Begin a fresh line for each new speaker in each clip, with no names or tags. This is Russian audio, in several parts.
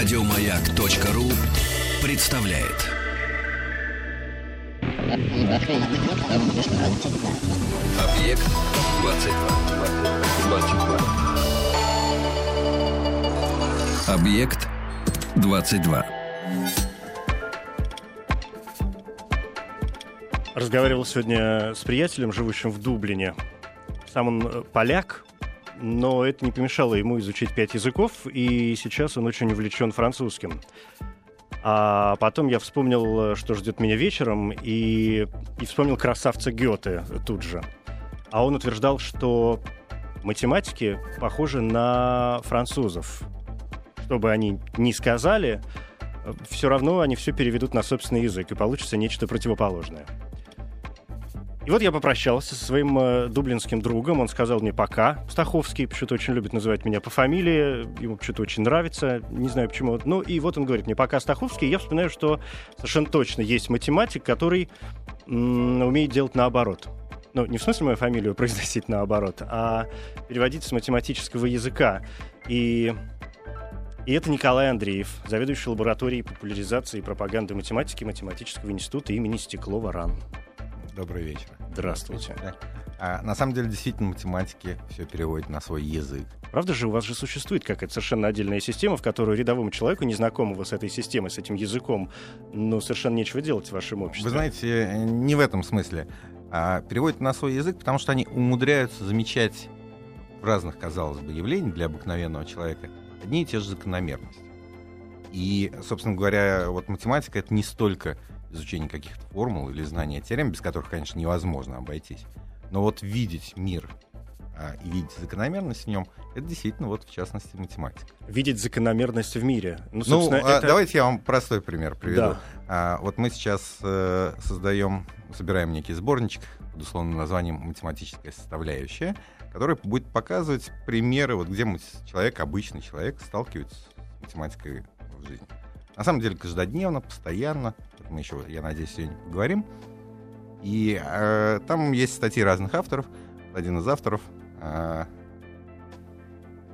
Радиомаяк.ру представляет. Объект 22. 22. Объект 22.
Разговаривал сегодня с приятелем, живущим в Дублине. Сам он э, поляк, но это не помешало ему изучить пять языков, и сейчас он очень увлечен французским. А потом я вспомнил, что ждет меня вечером, и, и вспомнил красавца Гёте тут же. А он утверждал, что математики похожи на французов. Что бы они ни сказали, все равно они все переведут на собственный язык, и получится нечто противоположное. И вот я попрощался со своим э, дублинским другом. Он сказал мне пока. Стаховский почему-то очень любит называть меня по фамилии. Ему почему-то очень нравится. Не знаю почему. Ну и вот он говорит мне пока Стаховский. И я вспоминаю, что совершенно точно есть математик, который умеет делать наоборот. Ну, не в смысле мою фамилию произносить наоборот, а переводить с математического языка. И и это Николай Андреев, заведующий лабораторией популяризации и пропаганды математики Математического института имени Стеклова-РАН.
Добрый вечер.
Здравствуйте.
Да. А, на самом деле, действительно, математики все переводят на свой язык.
Правда же, у вас же существует какая-то совершенно отдельная система, в которую рядовому человеку, незнакомому с этой системой, с этим языком, ну, совершенно нечего делать в вашем обществе.
Вы знаете, не в этом смысле. А переводят на свой язык, потому что они умудряются замечать в разных, казалось бы, явлениях для обыкновенного человека одни и те же закономерности. И, собственно говоря, вот математика — это не столько изучение каких-то формул или знания теорем, без которых, конечно, невозможно обойтись. Но вот видеть мир а, и видеть закономерность в нем, это действительно вот в частности математика.
Видеть закономерность в мире.
Ну, ну это... а, давайте я вам простой пример приведу. Да. А, вот мы сейчас э, создаем, собираем некий сборничек под условным названием «Математическая составляющая», который будет показывать примеры, вот где человек, обычный человек, сталкивается с математикой в жизни. На самом деле каждодневно, постоянно. Мы еще, я надеюсь, сегодня поговорим. И э, там есть статьи разных авторов. Один из авторов, э,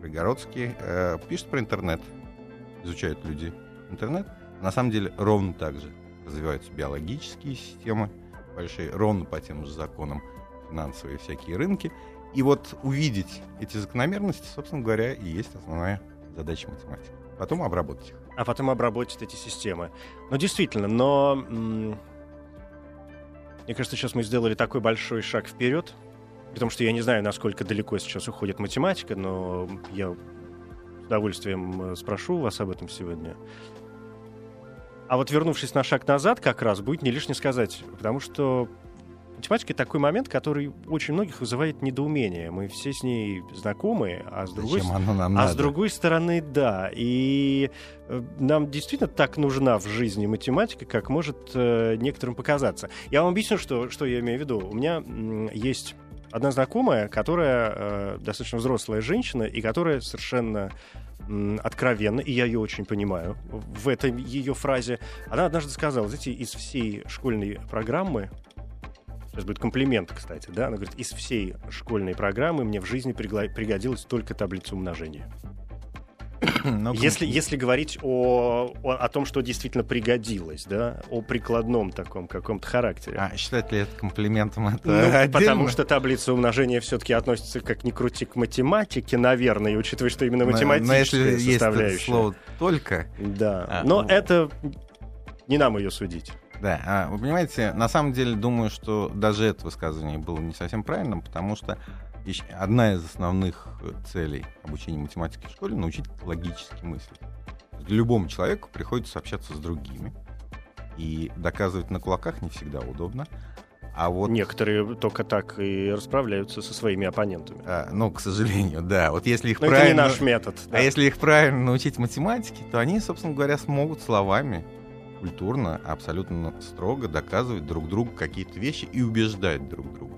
Пригородский, э, пишет про интернет. Изучают люди интернет. На самом деле ровно так же развиваются биологические системы большие, ровно по тем же законам финансовые всякие рынки. И вот увидеть эти закономерности, собственно говоря, и есть основная задача математики. Потом обработать их
а потом обработать эти системы. Ну, действительно, но... Мне кажется, сейчас мы сделали такой большой шаг вперед, потому что я не знаю, насколько далеко сейчас уходит математика, но я с удовольствием э, спрошу вас об этом сегодня. А вот вернувшись на шаг назад, как раз будет не лишне сказать, потому что Математика — такой момент, который очень многих вызывает недоумение. Мы все с ней знакомы, а с другой, а
надо?
с другой стороны, да. И э, нам действительно так нужна в жизни математика, как может э, некоторым показаться. Я вам объясню, что, что я имею в виду. У меня есть одна знакомая, которая э, достаточно взрослая женщина, и которая совершенно откровенно, и я ее очень понимаю в этой ее фразе. Она однажды сказала, знаете, из всей школьной программы Сейчас будет комплимент, кстати, да? Она говорит, из всей школьной программы мне в жизни пригодилась только таблица умножения. Но... Если, если говорить о, о, о том, что действительно пригодилось, да, о прикладном таком каком-то характере.
А считать ли это комплиментом? Это
ну, потому что таблица умножения все-таки относится, как ни крути, к математике, наверное, и учитывая, что именно математическая но, но если составляющая. Есть
слово только.
Да. А, но ну... это не нам ее судить.
Да, а, вы понимаете, на самом деле думаю, что даже это высказывание было не совсем правильным, потому что одна из основных целей обучения математики в школе — научить логически мыслить. Любому человеку приходится общаться с другими, и доказывать на кулаках не всегда удобно. А вот...
Некоторые только так и расправляются со своими оппонентами.
А, ну, к сожалению, да. Вот если их
Но
правильно...
это не наш метод.
Да. А если их правильно научить математике, то они, собственно говоря, смогут словами культурно, абсолютно строго доказывать друг другу какие-то вещи и убеждать друг друга.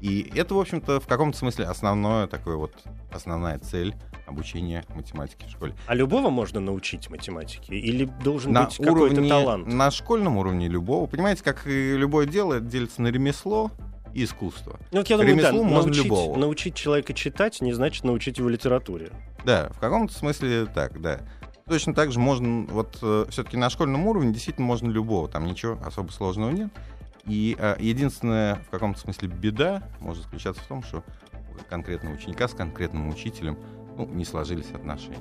И это, в общем-то, в каком-то смысле основное такое вот основная цель обучения математики в школе.
А любого можно научить математике? Или должен на быть какой-то талант?
На школьном уровне любого. Понимаете, как и любое дело, это делится на ремесло и искусство.
Ну, вот я думаю, Ремеслу да, можно научить, любого. научить человека читать не значит научить его литературе.
Да, в каком-то смысле так, да. Точно так же можно, вот э, все-таки на школьном уровне действительно можно любого, там ничего особо сложного нет. И э, единственная в каком-то смысле беда может заключаться в том, что у конкретного ученика с конкретным учителем ну, не сложились отношения.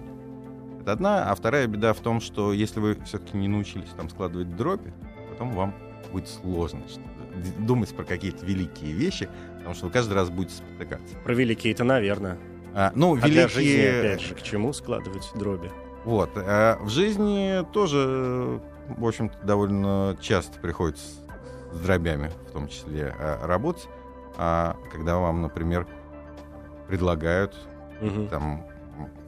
Это одна, а вторая беда в том, что если вы все-таки не научились там складывать дроби, потом вам будет сложно думать про какие-то великие вещи, потому что вы каждый раз будете спотыкаться.
Про великие это, наверное.
А, ну,
а
великие...
для жизни, опять же, к чему складывать дроби?
Вот. А в жизни тоже, в общем-то, довольно часто приходится с дробями, в том числе, а, работать. А когда вам, например, предлагают угу. там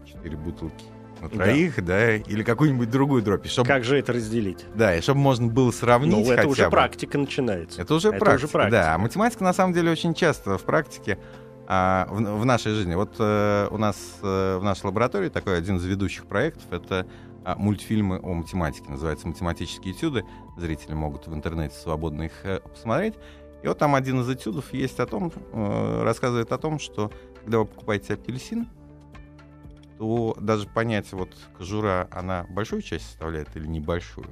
четыре бутылки на троих, да, да или какую-нибудь другую дробь.
Чтобы, как же это разделить?
Да, и чтобы можно было сравнить Ну,
это уже
бы.
практика начинается.
Это уже, это практика, уже практика, да. А математика, на самом деле, очень часто в практике а, в, в нашей жизни. Вот э, у нас э, в нашей лаборатории такой один из ведущих проектов — это а, мультфильмы о математике. Называется «Математические этюды». Зрители могут в интернете свободно их э, посмотреть. И вот там один из этюдов есть о том, э, рассказывает о том, что когда вы покупаете апельсин, то даже понять, вот кожура, она большую часть составляет или небольшую,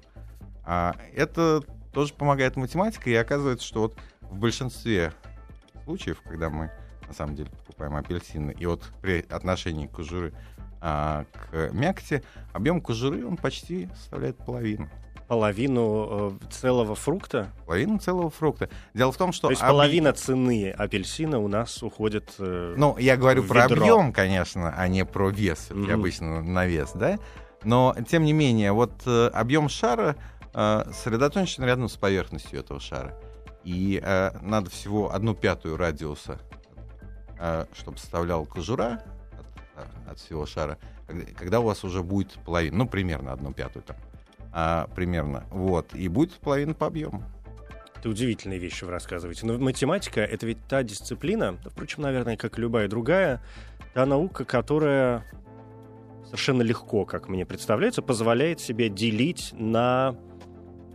а это тоже помогает математика, и оказывается, что вот в большинстве случаев, когда мы на самом деле покупаем апельсины. И вот при отношении кожуры а, к мякоти объем кожуры он почти составляет половину.
Половину э, целого фрукта?
Половину целого фрукта. Дело в том, что...
То есть об... половина цены апельсина у нас уходит э,
Ну, я говорю про объем, конечно, а не про вес. Mm-hmm. Обычно на вес, да? Но, тем не менее, вот э, объем шара э, сосредоточен рядом с поверхностью этого шара. И э, надо всего одну пятую радиуса а, чтобы составлял кожура от, а, от всего шара, когда у вас уже будет половина, ну, примерно одну пятую там, а, примерно, вот, и будет половина по объему.
Это удивительные вещи вы рассказываете. Но математика — это ведь та дисциплина, впрочем, наверное, как и любая другая, та наука, которая совершенно легко, как мне представляется, позволяет себе делить на,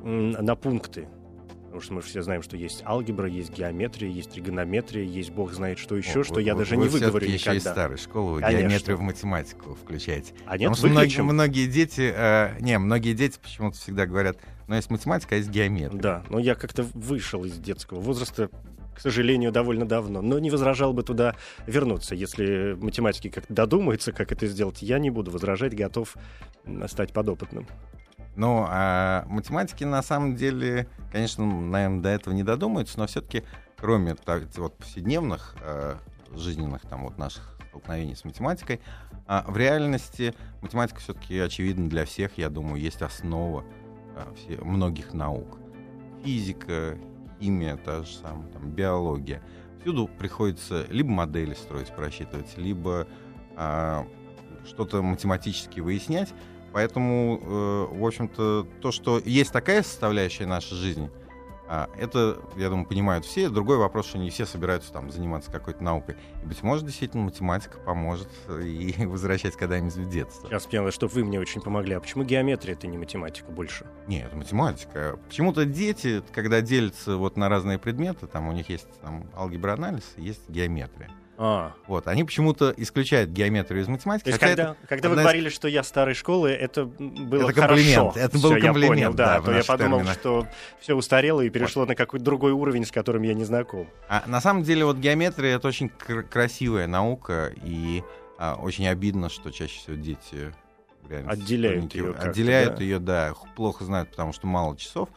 на пункты. Потому что мы все знаем, что есть алгебра, есть геометрия, есть тригонометрия, есть бог знает что еще, О, что вы, я даже
вы
не выговорю
никогда.
еще
из старой школы Конечно. геометрию в математику включаете.
А нет,
Потому что многие, многие дети, э, не, многие дети почему-то всегда говорят, ну есть математика, а есть геометрия.
Да, но я как-то вышел из детского возраста, к сожалению, довольно давно. Но не возражал бы туда вернуться. Если математики как-то додумаются, как это сделать, я не буду возражать, готов стать подопытным.
Ну, а математики на самом деле, конечно, наверное, до этого не додумаются, но все-таки, кроме вот, повседневных э, жизненных там вот наших столкновений с математикой, а в реальности математика все-таки очевидно для всех, я думаю, есть основа э, все, многих наук. Физика, химия, та же самая, там, биология. Всюду приходится либо модели строить, просчитывать, либо э, что-то математически выяснять. Поэтому, э, в общем-то, то, что есть такая составляющая нашей жизни, а, это, я думаю, понимают все. Другой вопрос, что не все собираются там заниматься какой-то наукой. И, быть может, действительно, математика поможет и возвращать когда-нибудь в детство.
Сейчас поняла, что вы мне очень помогли. А почему геометрия это не математика больше?
Нет, это математика. Почему-то дети, когда делятся вот на разные предметы, там у них есть там алгебра анализ, есть геометрия. А. Вот, они почему-то исключают геометрию из математики.
То есть, когда, это, когда вы из... говорили, что я старой школы, это было
это комплимент.
хорошо.
Это был
все,
комплимент,
я понял, да.
да
то я подумал, терминах. что все устарело и перешло вот. на какой-то другой уровень, с которым я не знаком.
А на самом деле вот геометрия это очень кр- красивая наука, и а, очень обидно, что чаще всего дети
отделяют ее.
Отделяют да? ее, да, плохо знают, потому что мало часов.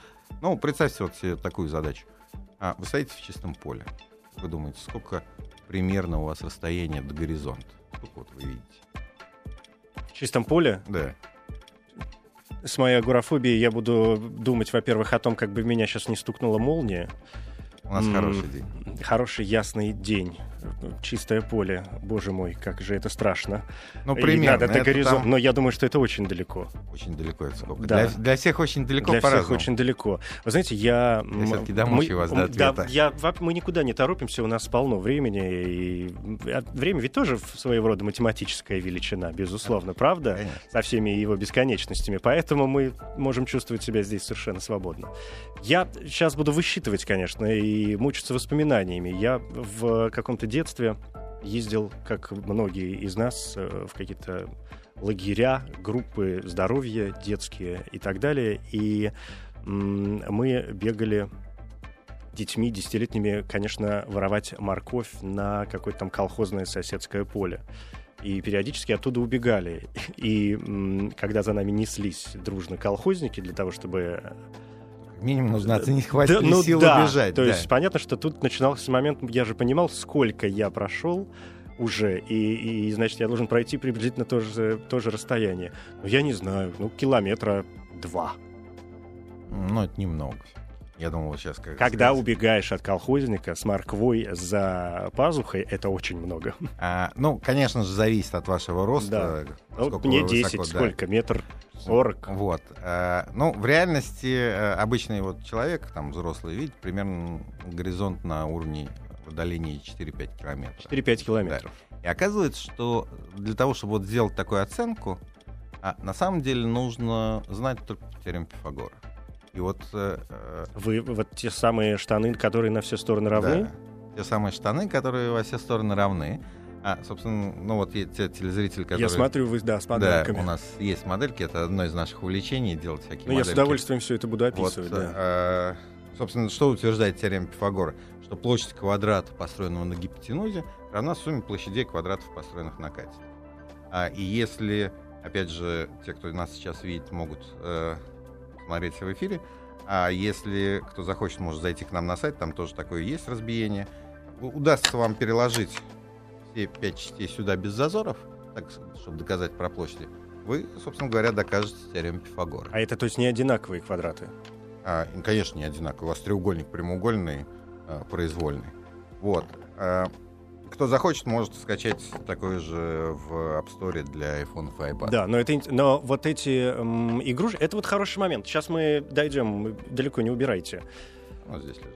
Ну, представьте вот себе такую задачу. А, вы стоите в чистом поле. Вы думаете, сколько примерно у вас расстояние до горизонта? Вот вы видите?
В чистом поле?
Да.
С моей агорафобией я буду думать, во-первых, о том, как бы меня сейчас не стукнула молния.
У нас хороший день.
Хороший ясный день. Чистое поле. Боже мой, как же это страшно.
Ну, примерно.
надо до горизонта. Там... Но я думаю, что это очень далеко.
Очень далеко это сколько? Да. Для, для всех очень далеко
Для всех очень далеко. Вы знаете, я...
Я все-таки домучу вас до ответа.
Да, я, мы никуда не торопимся, у нас полно времени. И время ведь тоже своего рода математическая величина, безусловно, правда? Конечно. Со всеми его бесконечностями. Поэтому мы можем чувствовать себя здесь совершенно свободно. Я сейчас буду высчитывать, конечно, и мучиться воспоминаниями. Я в каком-то детстве ездил, как многие из нас, э, в какие-то лагеря, группы здоровья детские и так далее. И мы бегали детьми десятилетними, конечно, воровать морковь на какое-то там колхозное соседское поле. И периодически оттуда убегали. И когда за нами неслись дружно колхозники для того, чтобы
минимум нужно оценить, хватит
да,
ли
ну,
сил
да.
убежать.
То
да.
есть понятно, что тут начинался момент, я же понимал, сколько я прошел уже, и, и значит, я должен пройти приблизительно то же, то же расстояние. Но я не знаю, ну, километра два.
Ну, это немного. Я думал, сейчас как
Когда
сказать.
убегаешь от колхозника с морквой за пазухой, это очень много.
А, ну, конечно же, зависит от вашего роста.
Ну,
сколько
мне
вы
10,
высоко, да.
сколько? Метр сорок.
Вот. А, ну, в реальности э, обычный вот человек, там, взрослый, видит примерно горизонт на уровне в удалении 4-5 километров.
4-5 километров.
И оказывается, что для того, чтобы вот сделать такую оценку, а, на самом деле нужно знать только теорему Пифагора. И вот... э, э,
Вы вот те самые штаны, которые на все стороны равны?
Да, те самые штаны, которые во все стороны равны. А, собственно, ну вот те телезрители, которые...
Я смотрю, вы, да, с
Да,
модельками.
у нас есть модельки, это одно из наших увлечений, делать всякие
Ну, я
модельки.
с удовольствием все это буду
Вот,
описывать, да.
э, собственно, что утверждает теорема Пифагора? Что площадь квадрата, построенного на гипотенузе, равна сумме площадей квадратов, построенных на катете. А, и если, опять же, те, кто нас сейчас видит, могут э, смотреть в эфире, а если кто захочет, может зайти к нам на сайт, там тоже такое есть разбиение. Удастся вам переложить все пять частей сюда без зазоров, так, чтобы доказать про площади, вы, собственно говоря, докажете теорему Пифагора.
А это, то есть, не одинаковые квадраты?
А, конечно, не одинаково. У вас треугольник прямоугольный, а, произвольный. Вот. А, кто захочет, может скачать такой же в App Store для iPhone и iPad.
Да, но, это, но вот эти м, игрушки, это вот хороший момент. Сейчас мы дойдем, далеко не убирайте.
Вот здесь лежит.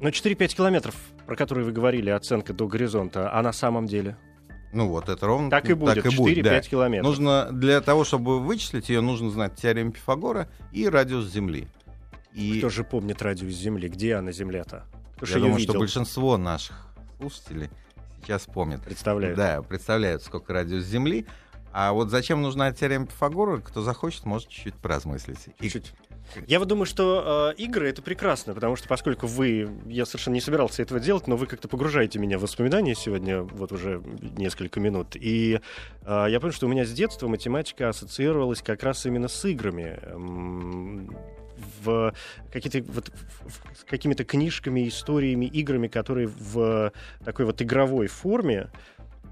Но 4-5 километров, про которые вы говорили, оценка до горизонта, а на самом деле?
Ну вот, это ровно
Так и будет, 4-5
да.
километров.
Нужно, для того, чтобы вычислить ее, нужно знать теорему Пифагора и радиус Земли. И
Кто же помнит радиус Земли? Где она, Земля-то? Кто
я думаю,
видел?
что большинство наших слушателей сейчас помнят.
Представляют.
Да, представляют, сколько радиус Земли. А вот зачем нужна теорема Пифагора, кто захочет, может чуть-чуть поразмыслить.
Чуть-чуть. Я вот думаю, что э, игры это прекрасно, потому что поскольку вы, я совершенно не собирался этого делать, но вы как-то погружаете меня в воспоминания сегодня, вот уже несколько минут. И э, я понял, что у меня с детства математика ассоциировалась как раз именно с играми. В какие-то вот в- какими-то книжками, историями, играми, которые в такой вот игровой форме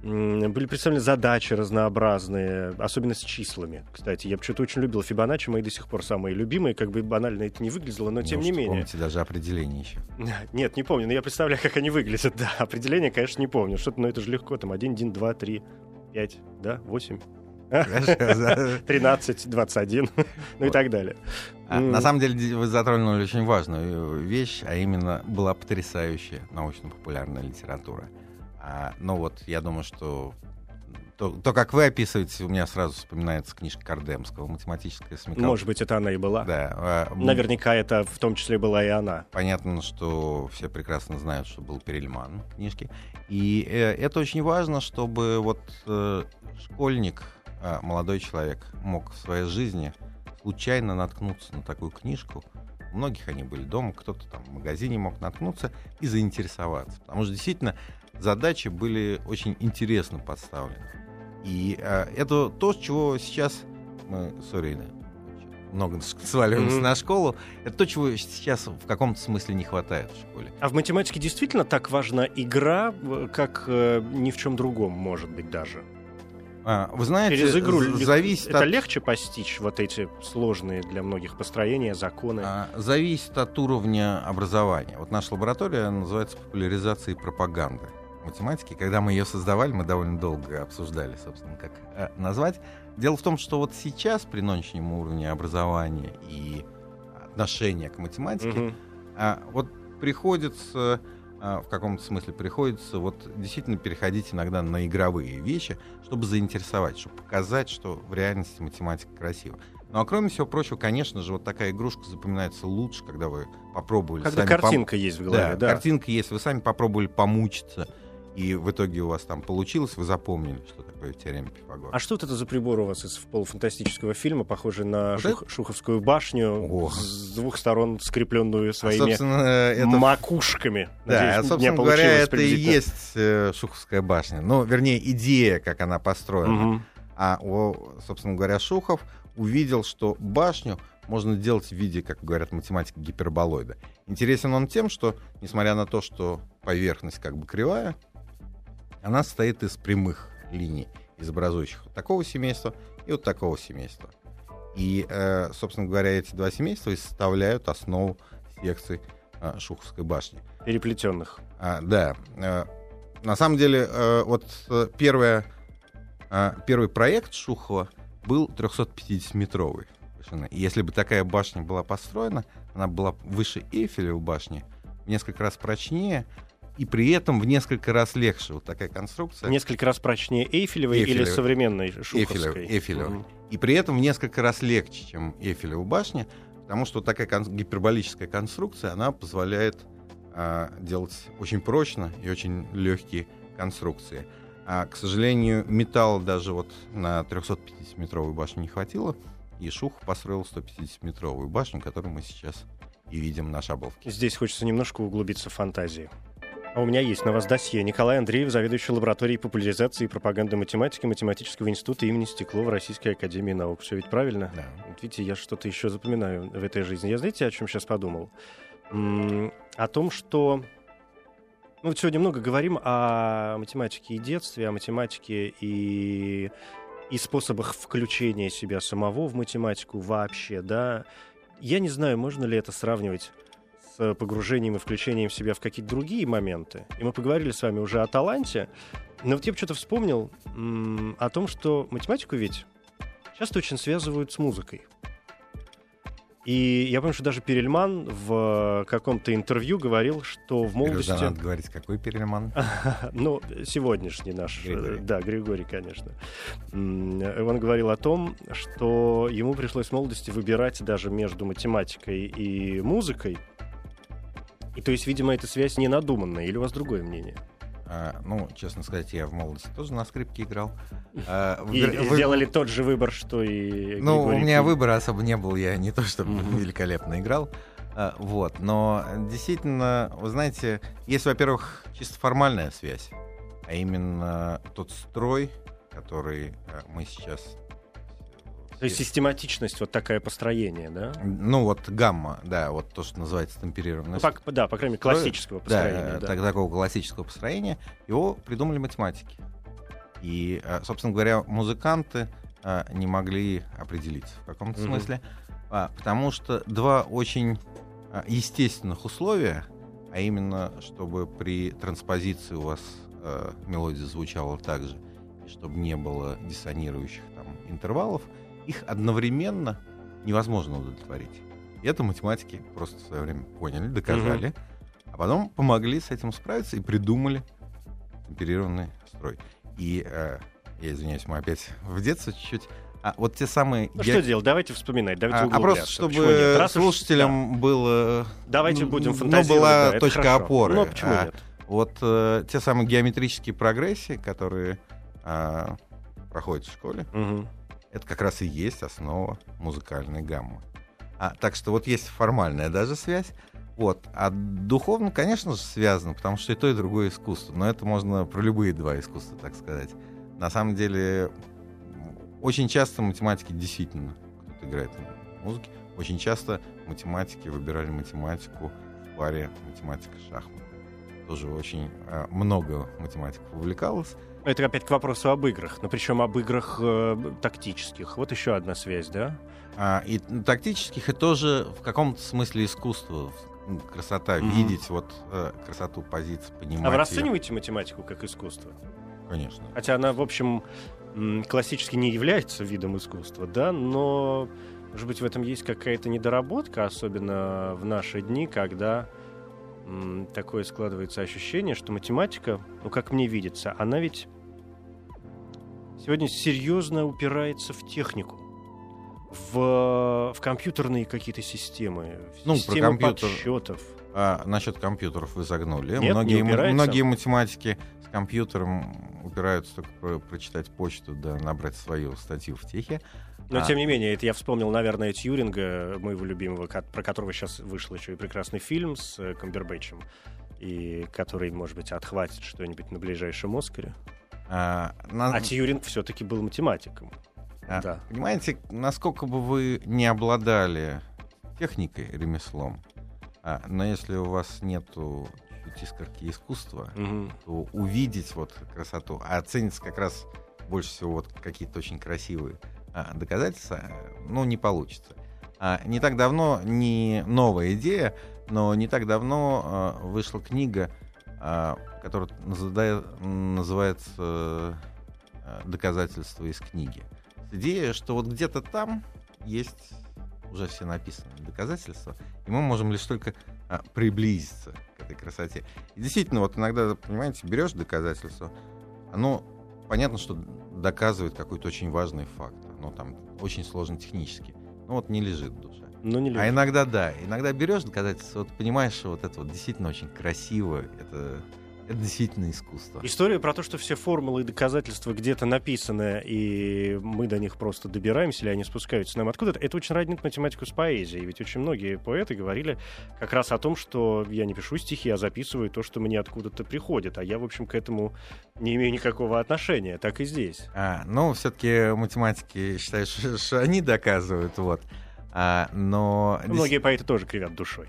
были представлены задачи разнообразные, особенно с числами. Кстати, я почему-то очень любил Фибоначчи, мои до сих пор самые любимые, как бы банально это не выглядело, но тем не
Неужто
менее.
Помните даже определение еще.
Нет, не помню, но я представляю, как они выглядят, да. Определение, конечно, не помню. Что-то, но это же легко, там 1, 1, 2, 3, 5, да, 8, 13, 21, ну и так далее.
А. На самом деле вы затронули очень важную вещь, а именно была потрясающая научно-популярная литература. А, ну вот, я думаю, что то, то, как вы описываете, у меня сразу вспоминается книжка Кардемского «Математическая смекалка».
Может быть, это она и была.
Да. а,
Наверняка это в том числе была и она.
Понятно, что все прекрасно знают, что был Перельман в книжке. И э, это очень важно, чтобы вот э, школьник, э, молодой человек, мог в своей жизни случайно наткнуться на такую книжку. У многих они были дома, кто-то там в магазине мог наткнуться и заинтересоваться. Потому что действительно задачи были очень интересно подставлены. И э, это то, с чего сейчас мы, сори, много сваливаемся
Мгм.
на школу, это то, чего сейчас в каком-то смысле не хватает в школе.
А в математике действительно так важна игра, э, как э, ни в чем другом, может быть, даже?
А, вы знаете,
Через игру
зависит
это
от,
легче постичь вот эти сложные для многих построения, законы.
а, зависит от уровня образования. Вот наша лаборатория называется популяризацией пропаганды математики. Когда мы ее создавали, мы довольно долго обсуждали, собственно, как э, назвать. Дело в том, что вот сейчас при нынешнем уровне образования и отношения к математике. А, вот приходится, в каком-то смысле приходится вот действительно переходить иногда на игровые вещи, чтобы заинтересовать, чтобы показать, что в реальности математика красива. Ну а кроме всего прочего, конечно же, вот такая игрушка запоминается лучше, когда вы попробовали
Когда
сами пом-
картинка есть в голове, да.
картинка есть, вы сами попробовали помучиться. И в итоге у вас там получилось, вы запомнили, что такое теорема Пифагора.
А что это за прибор у вас из полуфантастического фильма, похожий на вот Шух, Шуховскую башню, О. с двух сторон скрепленную а, своими а, это... макушками?
Да, Надеюсь, а, собственно говоря, это и есть э, Шуховская башня. Ну, вернее, идея, как она построена. Угу. А, о, собственно говоря, Шухов увидел, что башню можно делать в виде, как говорят математики, гиперболоида. Интересен он тем, что, несмотря на то, что поверхность как бы кривая, она состоит из прямых линий, изобразующих вот такого семейства и вот такого семейства. И, э, собственно говоря, эти два семейства составляют основу секций э, Шуховской башни.
Переплетенных.
А, да. Э, на самом деле, э, вот первое, э, первый проект Шухова был 350-метровый. И если бы такая башня была построена, она была выше Эйфелевой башни, в несколько раз прочнее, и при этом в несколько раз легче. Вот такая конструкция.
Несколько раз прочнее Эйфелевой, Эйфелевой. или современной Шуховской?
Эйфелевой. Угу. И при этом в несколько раз легче, чем Эйфелева башня, потому что такая кон- гиперболическая конструкция, она позволяет а, делать очень прочно и очень легкие конструкции. А, к сожалению, металла даже вот на 350-метровую башню не хватило, и Шух построил 150-метровую башню, которую мы сейчас и видим на Шаболовке.
Здесь хочется немножко углубиться в фантазии. А у меня есть на вас досье. Николай Андреев, заведующий лабораторией популяризации и пропаганды математики Математического института имени Стеклова Российской Академии Наук. Все ведь правильно?
Да.
Вот видите, я что-то еще запоминаю в этой жизни. Я знаете, о чем сейчас подумал? М-м, о том, что... Ну, вот сегодня много говорим о математике и детстве, о математике и, и способах включения себя самого в математику вообще, да. Я не знаю, можно ли это сравнивать с погружением и включением себя в какие-то другие моменты. И мы поговорили с вами уже о таланте. Но вот я что-то вспомнил м- о том, что математику ведь часто очень связывают с музыкой. И я помню, что даже Перельман в каком-то интервью говорил, что в молодости...
Надо говорить, какой Перельман?
ну, сегодняшний наш. Григорий. Да, Григорий, конечно. Он говорил о том, что ему пришлось в молодости выбирать даже между математикой и музыкой. То есть, видимо, эта связь не надуманная, или у вас другое мнение?
А, ну, честно сказать, я в молодости тоже на скрипке играл.
А, и вы... сделали тот же выбор, что и
Ну, Григорий у меня выбора особо не был, я не то чтобы mm-hmm. великолепно играл. А, вот, но действительно, вы знаете, есть, во-первых, чисто формальная связь, а именно тот строй, который а, мы сейчас
то есть систематичность, вот такое построение, да?
Ну, вот гамма, да, вот то, что называется темперированность.
Ну, по, да, по крайней мере, классического построения.
Да, да. Так, такого классического построения. Его придумали математики. И, э, собственно говоря, музыканты э, не могли определить в каком-то mm-hmm. смысле, а, потому что два очень э, естественных условия, а именно, чтобы при транспозиции у вас мелодия звучала так же, чтобы не было диссонирующих там интервалов — их одновременно невозможно удовлетворить. И это математики просто в свое время поняли, доказали, угу. а потом помогли с этим справиться и придумали темперированный строй. И э, я извиняюсь, мы опять в детстве чуть-чуть. А вот те самые...
Ну, я... что делать? Давайте вспоминать, давайте
А, а просто, чтобы Раз слушателям да. было...
Давайте будем фантазировать.
Ну, была
да,
точка
хорошо.
опоры.
Ну, почему
а,
нет?
Вот э, те самые геометрические прогрессии, которые э, проходят в школе, угу это как раз и есть основа музыкальной гаммы. А, так что вот есть формальная даже связь. Вот. А духовно, конечно же, связано, потому что и то, и другое искусство. Но это можно про любые два искусства, так сказать. На самом деле, очень часто математики действительно, кто-то играет в музыке, очень часто математики выбирали математику в паре математика-шахмат. Тоже очень э, много математиков увлекалось.
Это опять к вопросу об играх, но причем об играх э, тактических. Вот еще одна связь, да?
А, и тактических, и тоже в каком-то смысле искусство, красота, mm-hmm. видеть вот э, красоту позиции, понимать.
А вы расцениваете ее. математику как искусство?
Конечно.
Хотя она, в общем, классически не является видом искусства, да, но, может быть, в этом есть какая-то недоработка, особенно в наши дни, когда такое складывается ощущение, что математика, ну, как мне видится, она ведь сегодня серьезно упирается в технику, в, в компьютерные какие-то системы, в
ну,
системы
про компьютер,
подсчетов.
А, насчет компьютеров вы загнули.
Нет,
многие,
не
многие математики с компьютером упираются только про прочитать почту, да набрать свою статью в техе.
Но, а. тем не менее, это я вспомнил, наверное, Тьюринга, моего любимого, про которого сейчас вышел еще и прекрасный фильм с э, Камбербэтчем, и который, может быть, отхватит что-нибудь на ближайшем Оскаре. А, на... а Тьюринг все-таки был математиком.
А, да. Понимаете, насколько бы вы не обладали техникой, ремеслом, а, но если у вас нету искорки искусства, угу. то увидеть вот красоту, а ценится как раз больше всего вот какие-то очень красивые доказательства, ну, не получится. А, не так давно, не новая идея, но не так давно а, вышла книга, а, которая называется а, «Доказательства из книги». Идея, что вот где-то там есть уже все написанные доказательства, и мы можем лишь только а, приблизиться к этой красоте. И действительно, вот иногда, понимаете, берешь доказательство, оно понятно, что доказывает какой-то очень важный факт ну, там, очень сложно технически. Ну, вот не лежит в душе.
Ну, не лежит.
А иногда, да, иногда берешь доказательства, вот понимаешь, что вот это вот действительно очень красиво, это это действительно искусство.
История про то, что все формулы и доказательства где-то написаны, и мы до них просто добираемся, или они спускаются нам откуда-то, это очень роднит математику с поэзией. Ведь очень многие поэты говорили как раз о том, что я не пишу стихи, я записываю то, что мне откуда-то приходит, а я, в общем, к этому не имею никакого отношения. Так и здесь.
А, ну, все-таки математики считают, что, что они доказывают, вот. А, но...
Многие поэты тоже кривят душой.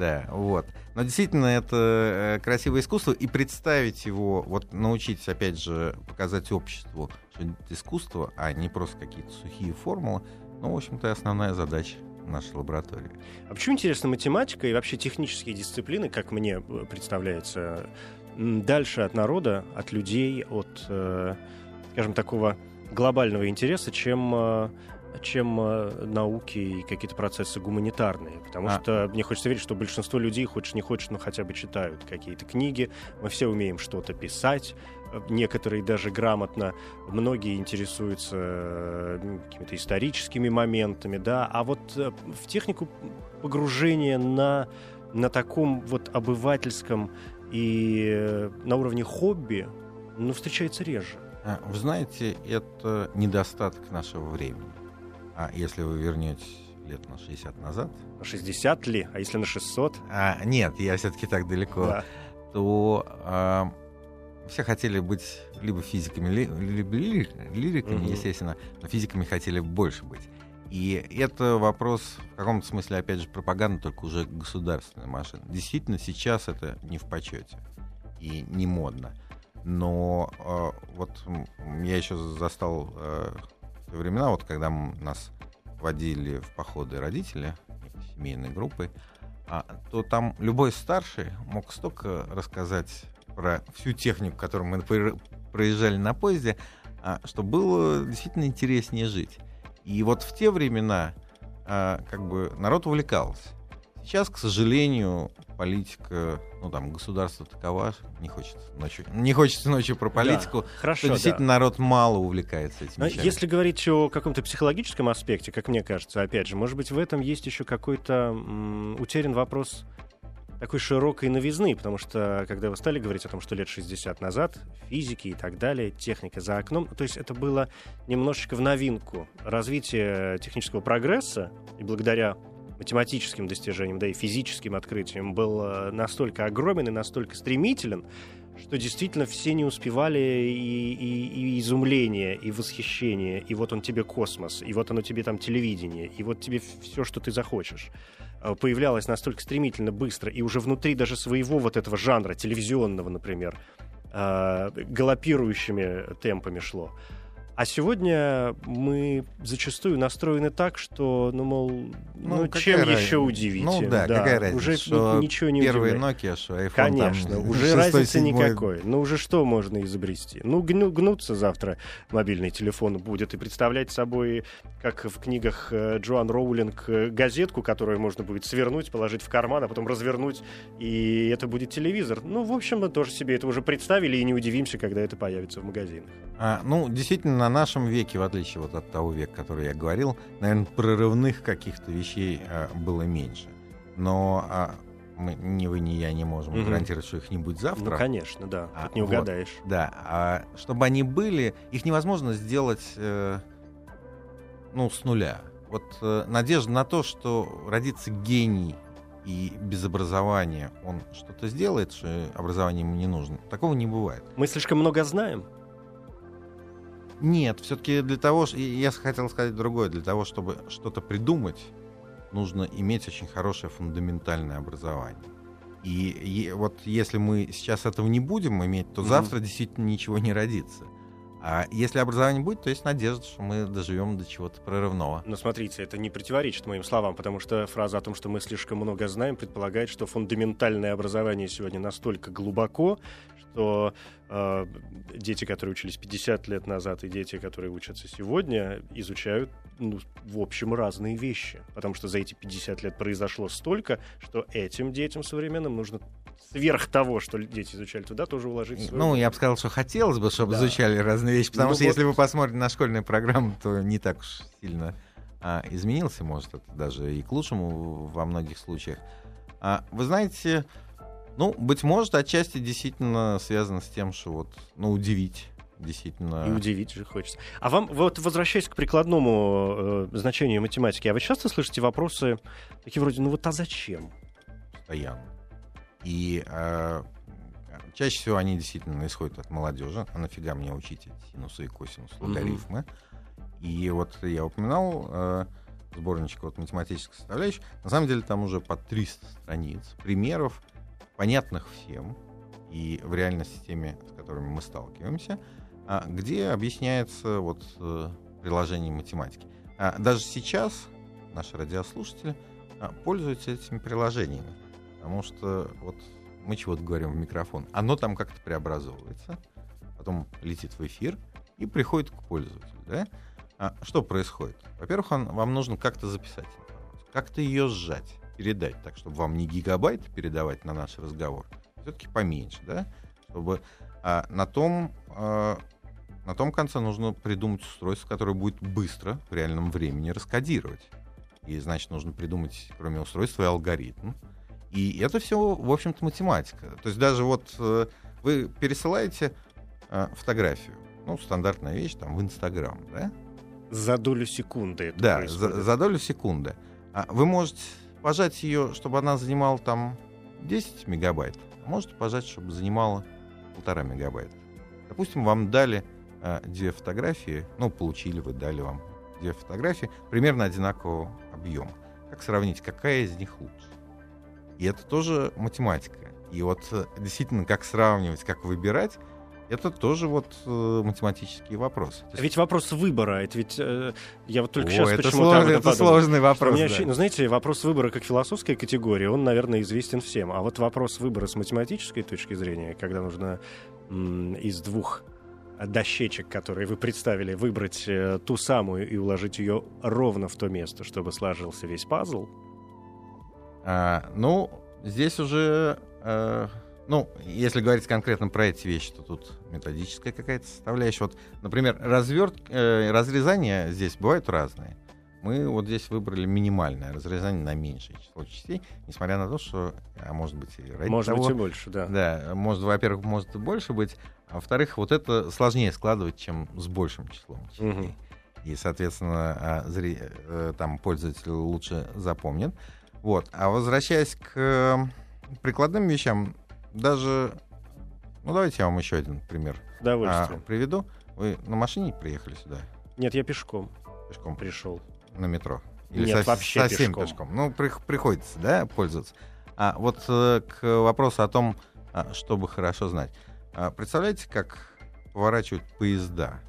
Да, вот. Но действительно, это э, красивое искусство, и представить его, вот научить, опять же, показать обществу, что это искусство, а не просто какие-то сухие формулы, ну, в общем-то, основная задача нашей лаборатории.
А почему, интересно, математика и вообще технические дисциплины, как мне э, представляется, дальше от народа, от людей, от, э, скажем, такого глобального интереса, чем чем э, науки и какие-то процессы гуманитарные. Потому а. что мне хочется верить, что большинство людей, хочешь не хочешь, но хотя бы читают какие-то книги. Мы все умеем что-то писать. Некоторые даже грамотно. Многие интересуются э, какими-то историческими моментами. Да? А вот э, в технику погружения на, на таком вот обывательском и на уровне хобби ну, встречается реже.
А, вы знаете, это недостаток нашего времени. А если вы вернетесь лет на 60 назад...
На 60 ли? А если на 600?
А, нет, я все-таки так далеко. Да. То а, все хотели быть либо физиками, либо лириками, угу. естественно, но физиками хотели больше быть. И это вопрос, в каком-то смысле, опять же, пропаганда, только уже государственная машина. Действительно, сейчас это не в почете и не модно. Но э, вот я еще застал э, времена, вот когда нас водили в походы родители, семейной группы, а, то там любой старший мог столько рассказать про всю технику, которую мы проезжали на поезде, а, что было действительно интереснее жить. И вот в те времена а, как бы народ увлекался. Сейчас, к сожалению, политика, ну там, государство такова, не хочется ночью, не хочется ночью про политику, да,
хорошо,
что действительно да. народ мало увлекается этим.
вещами. Если говорить о каком-то психологическом аспекте, как мне кажется, опять же, может быть, в этом есть еще какой-то м- утерян вопрос такой широкой новизны, потому что когда вы стали говорить о том, что лет 60 назад физики и так далее, техника за окном, то есть это было немножечко в новинку. Развитие технического прогресса, и благодаря математическим достижением, да и физическим открытием был э, настолько огромен и настолько стремителен, что действительно все не успевали и, и, и изумление, и восхищение, и вот он тебе космос, и вот оно тебе там телевидение, и вот тебе все, что ты захочешь э, появлялось настолько стремительно, быстро, и уже внутри даже своего вот этого жанра, телевизионного, например, э, галопирующими темпами шло. А сегодня мы зачастую настроены так, что, ну, мол, ну, ну чем раз... еще удивить?
Ну да, да, какая разница,
уже что ничего не
первый Nokia, что iPhone
Конечно,
там,
уже 6, разницы 7... никакой. Ну уже что можно изобрести? Ну гну, гнуться завтра мобильный телефон будет и представлять собой, как в книгах э, Джоан Роулинг, э, газетку, которую можно будет свернуть, положить в карман, а потом развернуть, и это будет телевизор. Ну, в общем, мы тоже себе это уже представили и не удивимся, когда это появится в магазинах.
А, ну, действительно, нашем веке, в отличие вот от того века, который я говорил, наверное, прорывных каких-то вещей а, было меньше. Но а, мы, ни вы, ни я не можем угу. гарантировать, что их не будет завтра.
Ну, конечно, да. А, Тут не угадаешь.
Вот, да. А чтобы они были, их невозможно сделать э, ну, с нуля. Вот э, надежда на то, что родится гений и без образования он что-то сделает, что образование ему не нужно, такого не бывает.
Мы слишком много знаем.
Нет, все-таки для того, я хотел сказать другое, для того, чтобы что-то придумать, нужно иметь очень хорошее фундаментальное образование. И, и вот если мы сейчас этого не будем иметь, то mm-hmm. завтра действительно ничего не родится. А если образование будет, то есть надежда, что мы доживем до чего-то прорывного.
Но смотрите, это не противоречит моим словам, потому что фраза о том, что мы слишком много знаем, предполагает, что фундаментальное образование сегодня настолько глубоко, что э, дети, которые учились 50 лет назад, и дети, которые учатся сегодня, изучают, ну, в общем, разные вещи. Потому что за эти 50 лет произошло столько, что этим детям современным нужно сверх того, что дети изучали туда, тоже уложить свою...
Ну, я бы сказал, что хотелось бы, чтобы да. изучали разные вещи, потому ну, что вот... если вы посмотрите на школьную программу, то не так уж сильно а, изменился, может, это даже и к лучшему во многих случаях. А, вы знаете, ну, быть может, отчасти действительно связано с тем, что вот, ну, удивить действительно.
И удивить же хочется. А вам, вот возвращаясь к прикладному э, значению математики, а вы часто слышите вопросы такие вроде, ну вот а зачем?
Постоянно. И э, чаще всего они действительно исходят от молодежи. А нафига мне учить эти синусы и косинусы, логарифмы? Mm-hmm. И вот я упоминал э, сборничек вот математической составляющей. На самом деле там уже по 300 страниц примеров, понятных всем, и в реальной системе, с которыми мы сталкиваемся, а, где объясняется вот э, приложение математики. А даже сейчас наши радиослушатели а, пользуются этими приложениями. Потому что вот мы чего-то говорим в микрофон, оно там как-то преобразовывается, потом летит в эфир и приходит к пользователю. Да? Что происходит? Во-первых, вам нужно как-то записать информацию, как-то ее сжать, передать, так, чтобы вам не гигабайт передавать на наш разговор, все-таки поменьше, да? Чтобы а, на том а, на том конце нужно придумать устройство, которое будет быстро, в реальном времени раскодировать. И, значит, нужно придумать, кроме устройства, и алгоритм, и это все, в общем-то, математика. То есть даже вот э, вы пересылаете э, фотографию, ну, стандартная вещь, там, в Инстаграм, да?
За долю секунды это
Да, за, за долю секунды. А вы можете пожать ее, чтобы она занимала там 10 мегабайт, а можете пожать, чтобы занимала полтора мегабайта. Допустим, вам дали э, две фотографии, ну, получили вы, дали вам две фотографии примерно одинакового объема. Как сравнить, какая из них лучше? И это тоже математика. И вот э, действительно, как сравнивать, как выбирать, это тоже вот э, математический вопрос.
Есть... Ведь вопрос выбора, это ведь э, я вот только О,
сейчас это почему-то сложный, это сложный вопрос.
Да. Ну, знаете, вопрос выбора как философская категория, он, наверное, известен всем. А вот вопрос выбора с математической точки зрения, когда нужно м- из двух дощечек, которые вы представили, выбрать э, ту самую и уложить ее ровно в то место, чтобы сложился весь пазл,
а, ну, здесь уже, а, ну, если говорить конкретно про эти вещи, то тут методическая какая-то составляющая. Вот, например, разверт, э, разрезания здесь бывают разные. Мы вот здесь выбрали минимальное разрезание на меньшее число частей, несмотря на то, что, а может быть, и
ради Может того, быть и больше, да.
Да, может, во-первых, может и больше быть, а во-вторых, вот это сложнее складывать, чем с большим числом частей. Угу. И, соответственно, а, зри... Э, там пользователь лучше запомнит. Вот. А возвращаясь к прикладным вещам, даже... Ну, давайте я вам еще один пример а, приведу. Вы на машине приехали сюда?
Нет, я пешком.
Пешком?
Пришел.
На метро?
Или Нет, со- вообще
совсем
пешком.
пешком? Ну, при- приходится, да, пользоваться. А вот э, к вопросу о том, а, чтобы хорошо знать. А, представляете, как поворачивают поезда?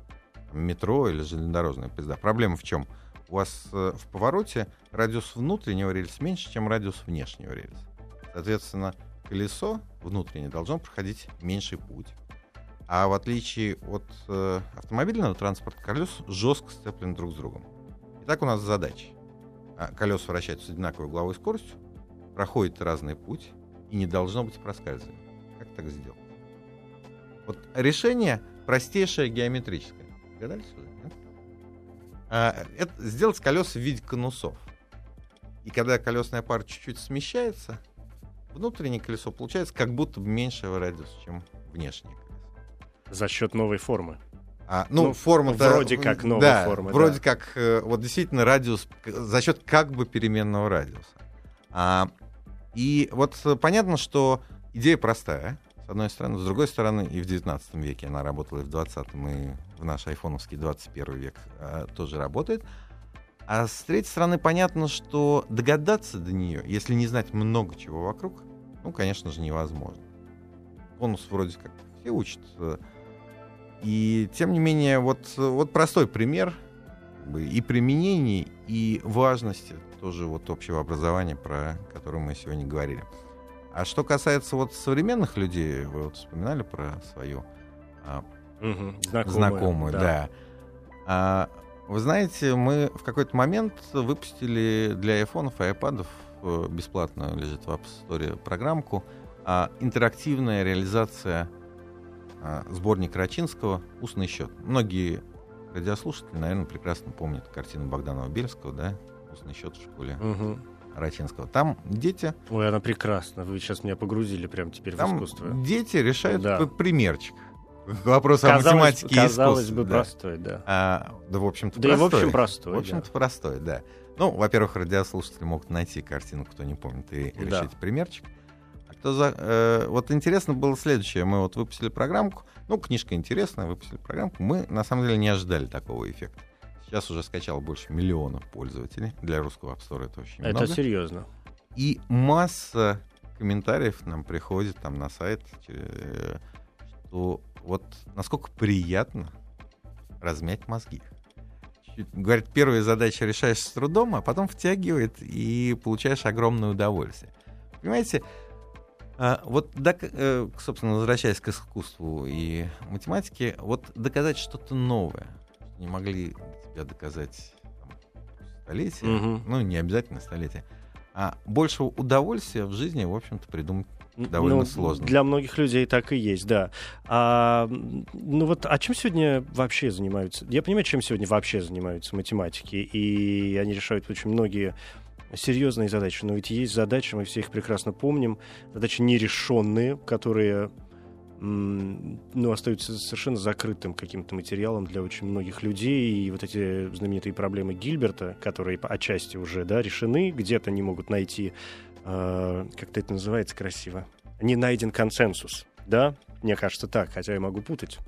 Метро или железнодорожные поезда. Проблема в чем? у вас э, в повороте радиус внутреннего рельса меньше, чем радиус внешнего рельса. Соответственно, колесо внутреннее должно проходить меньший путь. А в отличие от э, автомобильного транспорта, колес жестко сцеплены друг с другом. Итак, у нас задача. А, колеса вращаются с одинаковой угловой скоростью, проходит разный путь и не должно быть проскальзывания. Как так сделать? Вот решение простейшее геометрическое. Догадались вы? А, это сделать колеса в виде конусов. И когда колесная пара чуть-чуть смещается, внутреннее колесо получается как будто бы меньшего радиуса, чем внешнее колесо.
За счет новой формы.
А, ну, ну форма
вроде как новая
да,
форма.
Вроде
да.
как э, вот действительно радиус за счет как бы переменного радиуса. А, и вот э, понятно, что идея простая, с одной стороны, с другой стороны, и в 19 веке она работала, и в 20 и в наш айфоновский 21 век а, тоже работает. А с третьей стороны, понятно, что догадаться до нее, если не знать много чего вокруг, ну, конечно же, невозможно. Бонус вроде как все учат. Э, и тем не менее, вот, вот простой пример и применений, и важности тоже вот общего образования, про которое мы сегодня говорили. А что касается вот современных людей, вы вот вспоминали про свою а,
угу, знакомую,
знакомую, да. да. А, вы знаете, мы в какой-то момент выпустили для айфонов и айпадов э, бесплатно лежит в App Store программку а, интерактивная реализация а, сборника Рачинского «Устный счет». Многие радиослушатели, наверное, прекрасно помнят картину Богданова-Бельского, да, «Устный счет в школе».
Угу.
Рачинского. Там дети...
Ой, она прекрасна. Вы сейчас меня погрузили прямо теперь
там
в искусство.
дети решают
да.
примерчик. Вопрос
казалось,
о математике
казалось
и
бы,
да.
простой, да.
А, да, в общем-то,
да
простой.
в общем простой.
В общем-то,
да.
простой, да. Ну, во-первых, радиослушатели могут найти картину, кто не помнит, и решить
Да.
примерчик. А кто за... э, вот интересно было следующее. Мы вот выпустили программку. Ну, книжка интересная, выпустили программку. Мы, на самом деле, не ожидали такого эффекта. Сейчас уже скачал больше миллиона пользователей. Для русского App Store это очень
Это
много.
серьезно.
И масса комментариев нам приходит там на сайт, э, что вот насколько приятно размять мозги. Говорит, первые задачи решаешь с трудом, а потом втягивает и получаешь огромное удовольствие. Понимаете, а, вот, э, собственно, возвращаясь к искусству и математике, вот доказать что-то новое, не могли тебя доказать там, столетия,
Мгм.
ну, не обязательно столетия, а большего удовольствия в жизни, в общем-то, придумать довольно
Ну,
сложно.
Для многих людей так и есть, да. А, ну вот, а чем сегодня вообще занимаются? Я понимаю, чем сегодня вообще занимаются математики, и они решают очень многие серьезные задачи. Но ведь есть задачи, мы все их прекрасно помним, задачи нерешенные, которые ну, остаются совершенно закрытым каким-то материалом для очень многих людей. И вот эти знаменитые проблемы Гильберта, которые отчасти уже да, решены, где-то не могут найти, э, как-то это называется красиво, не найден консенсус. Да, мне кажется так, хотя я могу путать.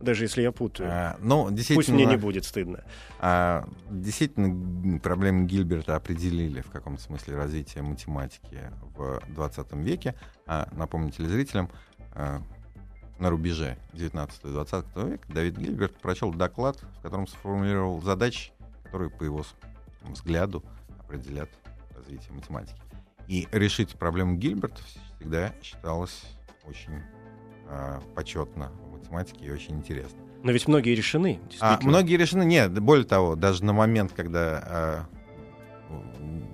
Даже если я путаю.
А, ну, действительно,
Пусть мне не будет стыдно.
А, действительно, проблемы Гильберта определили в каком-то смысле развитие математики в 20 веке. А, напомню телезрителям, а, на рубеже 19-20 века Давид Гильберт прочел доклад, в котором сформулировал задачи, которые, по его взгляду, определят развитие математики. И решить проблему Гильберта всегда считалось очень а, почетно в математике и очень интересно.
Но ведь многие решены.
А, многие решены, нет, более того, даже на момент, когда а,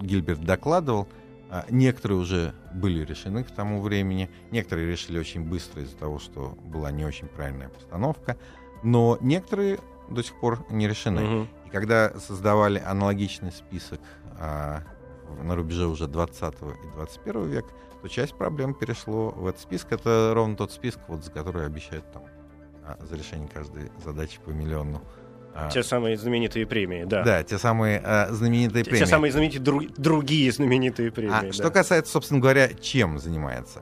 Гильберт докладывал, а, некоторые уже были решены к тому времени, некоторые решили очень быстро из-за того, что была не очень правильная постановка, но некоторые до сих пор не решены.
Мгм.
И когда создавали аналогичный список в- на рубеже уже 20 и 21 века, то часть проблем перешло в этот список. Это ровно тот список, вот, за который обещают там а, за решение каждой задачи по миллиону. а,
Те самые знаменитые премии, да.
да, те самые а, знаменитые
Те,
премии.
те самые знаменитые дру- другие знаменитые премии.
А
да.
что касается, собственно говоря, чем занимается?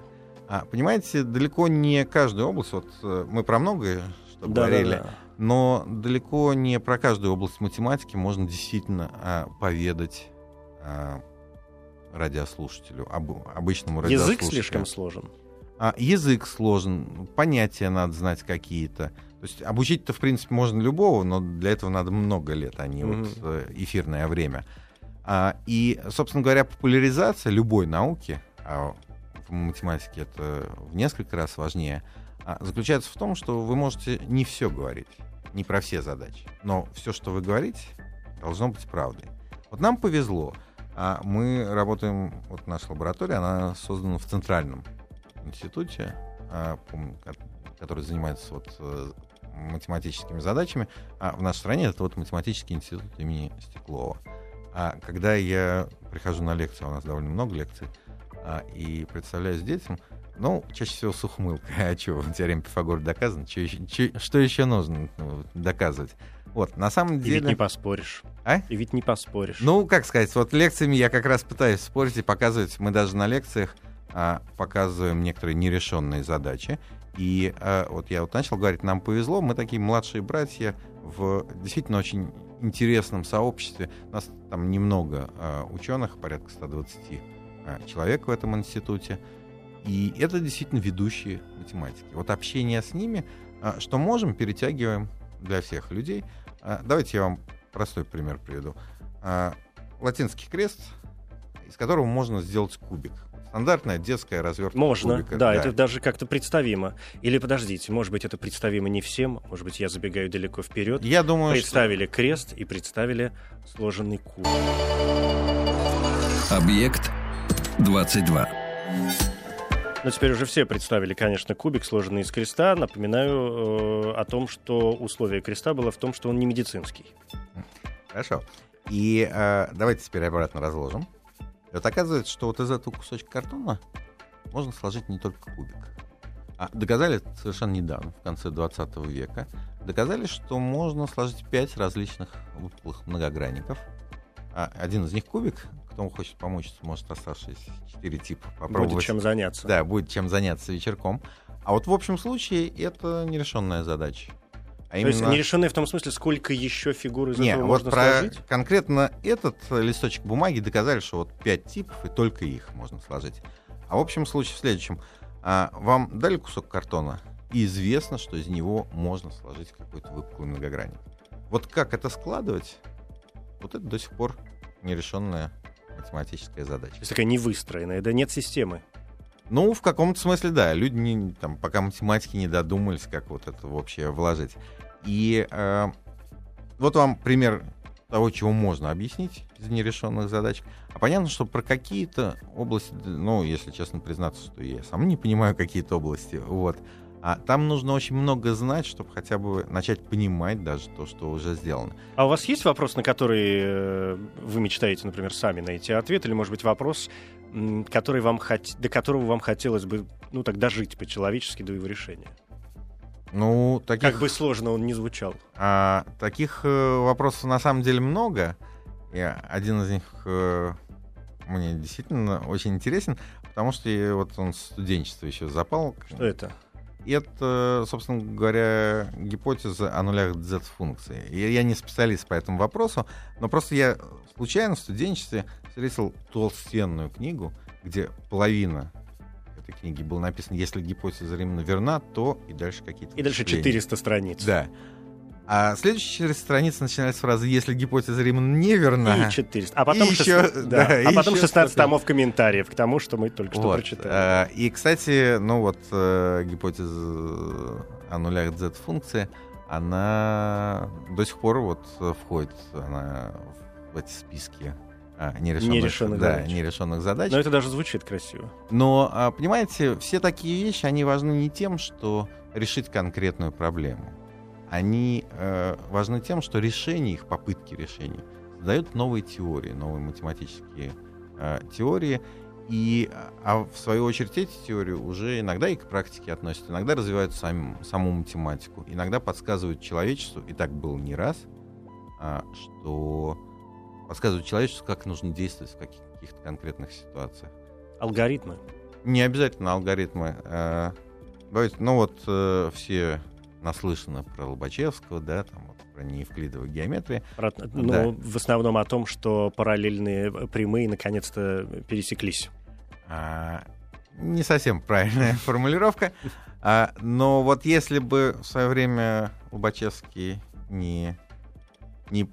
А, понимаете, далеко не каждая область, вот э, мы про многое что
Да, да,
говорили,
да.
но далеко не про каждую область математики можно действительно а, поведать а, радиослушателю, об- обычному
Язык
радиослушателю.
слишком сложен.
А, язык сложен, понятия надо знать какие-то. То есть обучить-то, в принципе, можно любого, но для этого надо много лет, а не
Мгм.
вот э, эфирное время. А, и, собственно говоря, популяризация любой науки, а в математике это в несколько раз важнее, а, заключается в том, что вы можете не все говорить, не про все задачи, но все, что вы говорите, должно быть правдой. Вот нам повезло. А мы работаем, вот наша лаборатория, она создана в Центральном институте, а, который занимается вот, э, математическими задачами. А в нашей стране это вот математический институт имени Стеклова. А когда я прихожу на лекции, а у нас довольно много лекций, а, и представляюсь детям, ну, чаще всего с ухмылкой. А что, теорема Пифагора доказана? Что еще нужно ну, доказывать? Вот, на самом деле...
И ведь не поспоришь.
А?
И ведь не поспоришь.
Ну, как сказать, вот лекциями я как раз пытаюсь спорить и показывать. Мы даже на лекциях а, показываем некоторые нерешенные задачи. И а, вот я вот начал говорить, нам повезло, мы такие младшие братья в действительно очень интересном сообществе. У нас там немного а, ученых, порядка 120 а, человек в этом институте. И это действительно ведущие математики. Вот общение с ними, а, что можем, перетягиваем для всех людей. А, давайте я вам простой пример приведу. А, латинский крест, из которого можно сделать кубик. Стандартная детская развертка
Можно,
кубика.
да, это даже как-то представимо. Или подождите, может быть, это представимо не всем, может быть, я забегаю далеко вперед.
Я думаю,
Представили крест и представили сложенный куб.
Объект 22.
Ну, теперь уже все представили, конечно, кубик, сложенный из креста. Напоминаю э, о том, что условие креста было в том, что он не медицинский.
Хорошо. И э, давайте теперь обратно разложим. И вот оказывается, что вот из этого кусочка картона можно сложить не только кубик. А доказали это совершенно недавно, в конце 20 века. Доказали, что можно сложить пять различных выпуклых многогранников. А один из них кубик. Кто хочет помочь, может оставшиеся четыре типа попробовать.
Будет чем заняться.
Да, будет чем заняться вечерком. А вот в общем случае это нерешенная задача.
А именно... То есть нерешенные в том смысле, сколько еще фигур из
Не,
этого
вот
можно
про
сложить?
конкретно этот листочек бумаги доказали, что вот пять типов, и только их можно сложить. А в общем случае в следующем. А, вам дали кусок картона, и известно, что из него можно сложить какой-то выпуклый многогранник. Вот как это складывать, вот это до сих пор нерешенная математическая задача. То
есть такая невыстроенная, да нет системы.
Ну, в каком-то смысле, да. Люди, не, там, пока математики не додумались, как вот это вообще вложить. И э, вот вам пример того, чего можно объяснить из нерешенных задач. А понятно, что про какие-то области, ну, если честно признаться, что я сам не понимаю какие-то области, вот. А там нужно очень много знать, чтобы хотя бы начать понимать даже то, что уже сделано.
А у вас есть вопрос, на который э, вы мечтаете, например, сами найти ответ, или, может быть, вопрос, который вам хот... до которого вам хотелось бы, ну, так дожить по-человечески до его решения?
Ну, таких...
Как бы сложно он ни звучал.
А, таких э, вопросов на самом деле много. И один из них э, мне действительно очень интересен, потому что я, вот он студенчество еще запал.
Что это?
Это, собственно говоря, гипотеза о нулях z-функции. Я, не специалист по этому вопросу, но просто я случайно в студенчестве встретил толстенную книгу, где половина этой книги было написано, если гипотеза Римана верна, то и дальше какие-то...
И дальше 400 страниц.
Да. А следующая страница начинается с фразы «Если гипотеза Римана неверна...»
И 400. А потом, и 16, еще, да, да, а потом 16 томов комментариев к тому, что мы только что
вот.
прочитали.
А, и, кстати, ну вот э, гипотеза о нулях z-функции, она до сих пор вот входит она в эти списки а, нерешенных,
нерешенных,
да,
задач.
нерешенных задач.
Но это даже звучит красиво.
Но, а, понимаете, все такие вещи, они важны не тем, что решить конкретную проблему они э, важны тем, что решение их, попытки решения, дают новые теории, новые математические э, теории, и, а в свою очередь эти теории уже иногда и к практике относятся, иногда развивают сами, саму математику, иногда подсказывают человечеству, и так было не раз, а, что подсказывают человечеству, как нужно действовать в каких-то конкретных ситуациях.
Алгоритмы?
Не обязательно алгоритмы. Э, давайте, ну вот э, все наслышано про Лобачевского, да, там, вот, про неевклидовую геометрию.
Про, ну, да. в основном о том, что параллельные прямые наконец-то пересеклись.
А, не совсем правильная формулировка. А, но вот если бы в свое время Лобачевский не, не,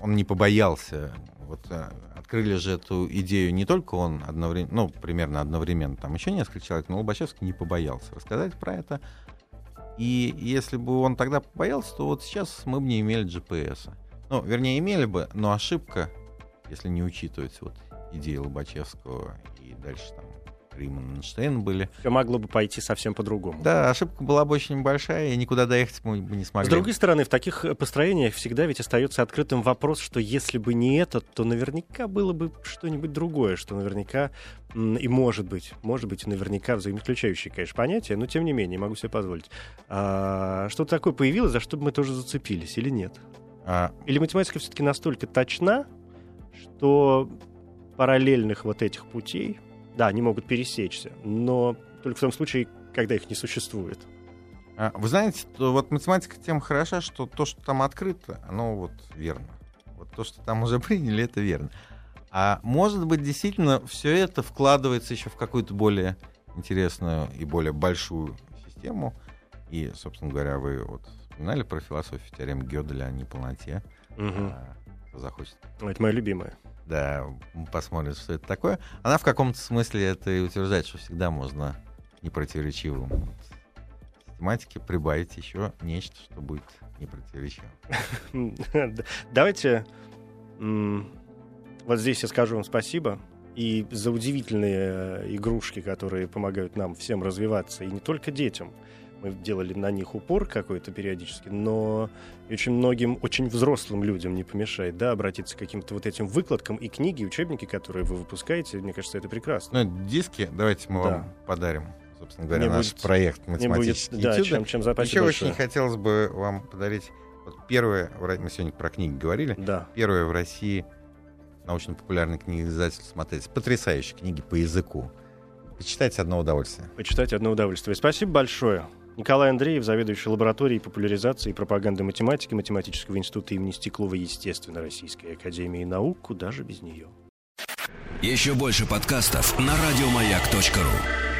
он не побоялся, вот а, открыли же эту идею не только он одновременно, ну, примерно одновременно, там еще несколько человек, но Лобачевский не побоялся рассказать про это. И если бы он тогда боялся, то вот сейчас мы бы не имели GPS. Ну, вернее, имели бы, но ошибка, если не учитывать вот идеи Лобачевского и дальше там Риман Эйнштейн были.
Все могло бы пойти совсем по-другому.
Да, ошибка была бы очень большая, и никуда доехать мы бы не смогли.
С другой стороны, в таких построениях всегда ведь остается открытым вопрос, что если бы не это, то наверняка было бы что-нибудь другое, что наверняка и может быть, может быть, наверняка взаимоисключающие, конечно, понятия, но тем не менее, могу себе позволить. А, что-то такое появилось, за что бы мы тоже зацепились или нет? А... Или математика все-таки настолько точна, что параллельных вот этих путей, да, они могут пересечься, но только в том случае, когда их не существует.
А, вы знаете, вот математика тем хороша, что то, что там открыто, оно вот верно. Вот то, что там уже приняли, это верно. А может быть, действительно, все это вкладывается еще в какую-то более интересную и более большую систему. И, собственно говоря, вы вот вспоминали про философию теорем Гёделя о неполноте. Угу. А, захочет.
Это моя любимая.
Да, посмотрим, что это такое. Она в каком-то смысле это и утверждает, что всегда можно непротиворечивым систематике прибавить еще нечто, что будет непротиворечивым.
Давайте вот здесь я скажу вам спасибо и за удивительные э, игрушки, которые помогают нам всем развиваться, и не только детям. Мы делали на них упор какой-то периодически, но очень многим, очень взрослым людям не помешает, да, обратиться к каким-то вот этим выкладкам и книги, и учебники, которые вы выпускаете, мне кажется, это прекрасно.
Ну, диски давайте мы да. вам подарим собственно говоря, не наш будет, проект
будет, да, чем, чем
Еще большое. очень хотелось бы вам подарить вот первое, мы сегодня про книги говорили,
да.
первое в России научно-популярной книги издательства смотреть. Потрясающие книги по языку. Почитайте одно удовольствие.
Почитайте одно удовольствие. Спасибо большое. Николай Андреев, заведующий лабораторией популяризации и пропаганды математики Математического института имени Стеклова естественно Российской Академии Наук. Куда же без нее?
Еще больше подкастов на радиомаяк.ру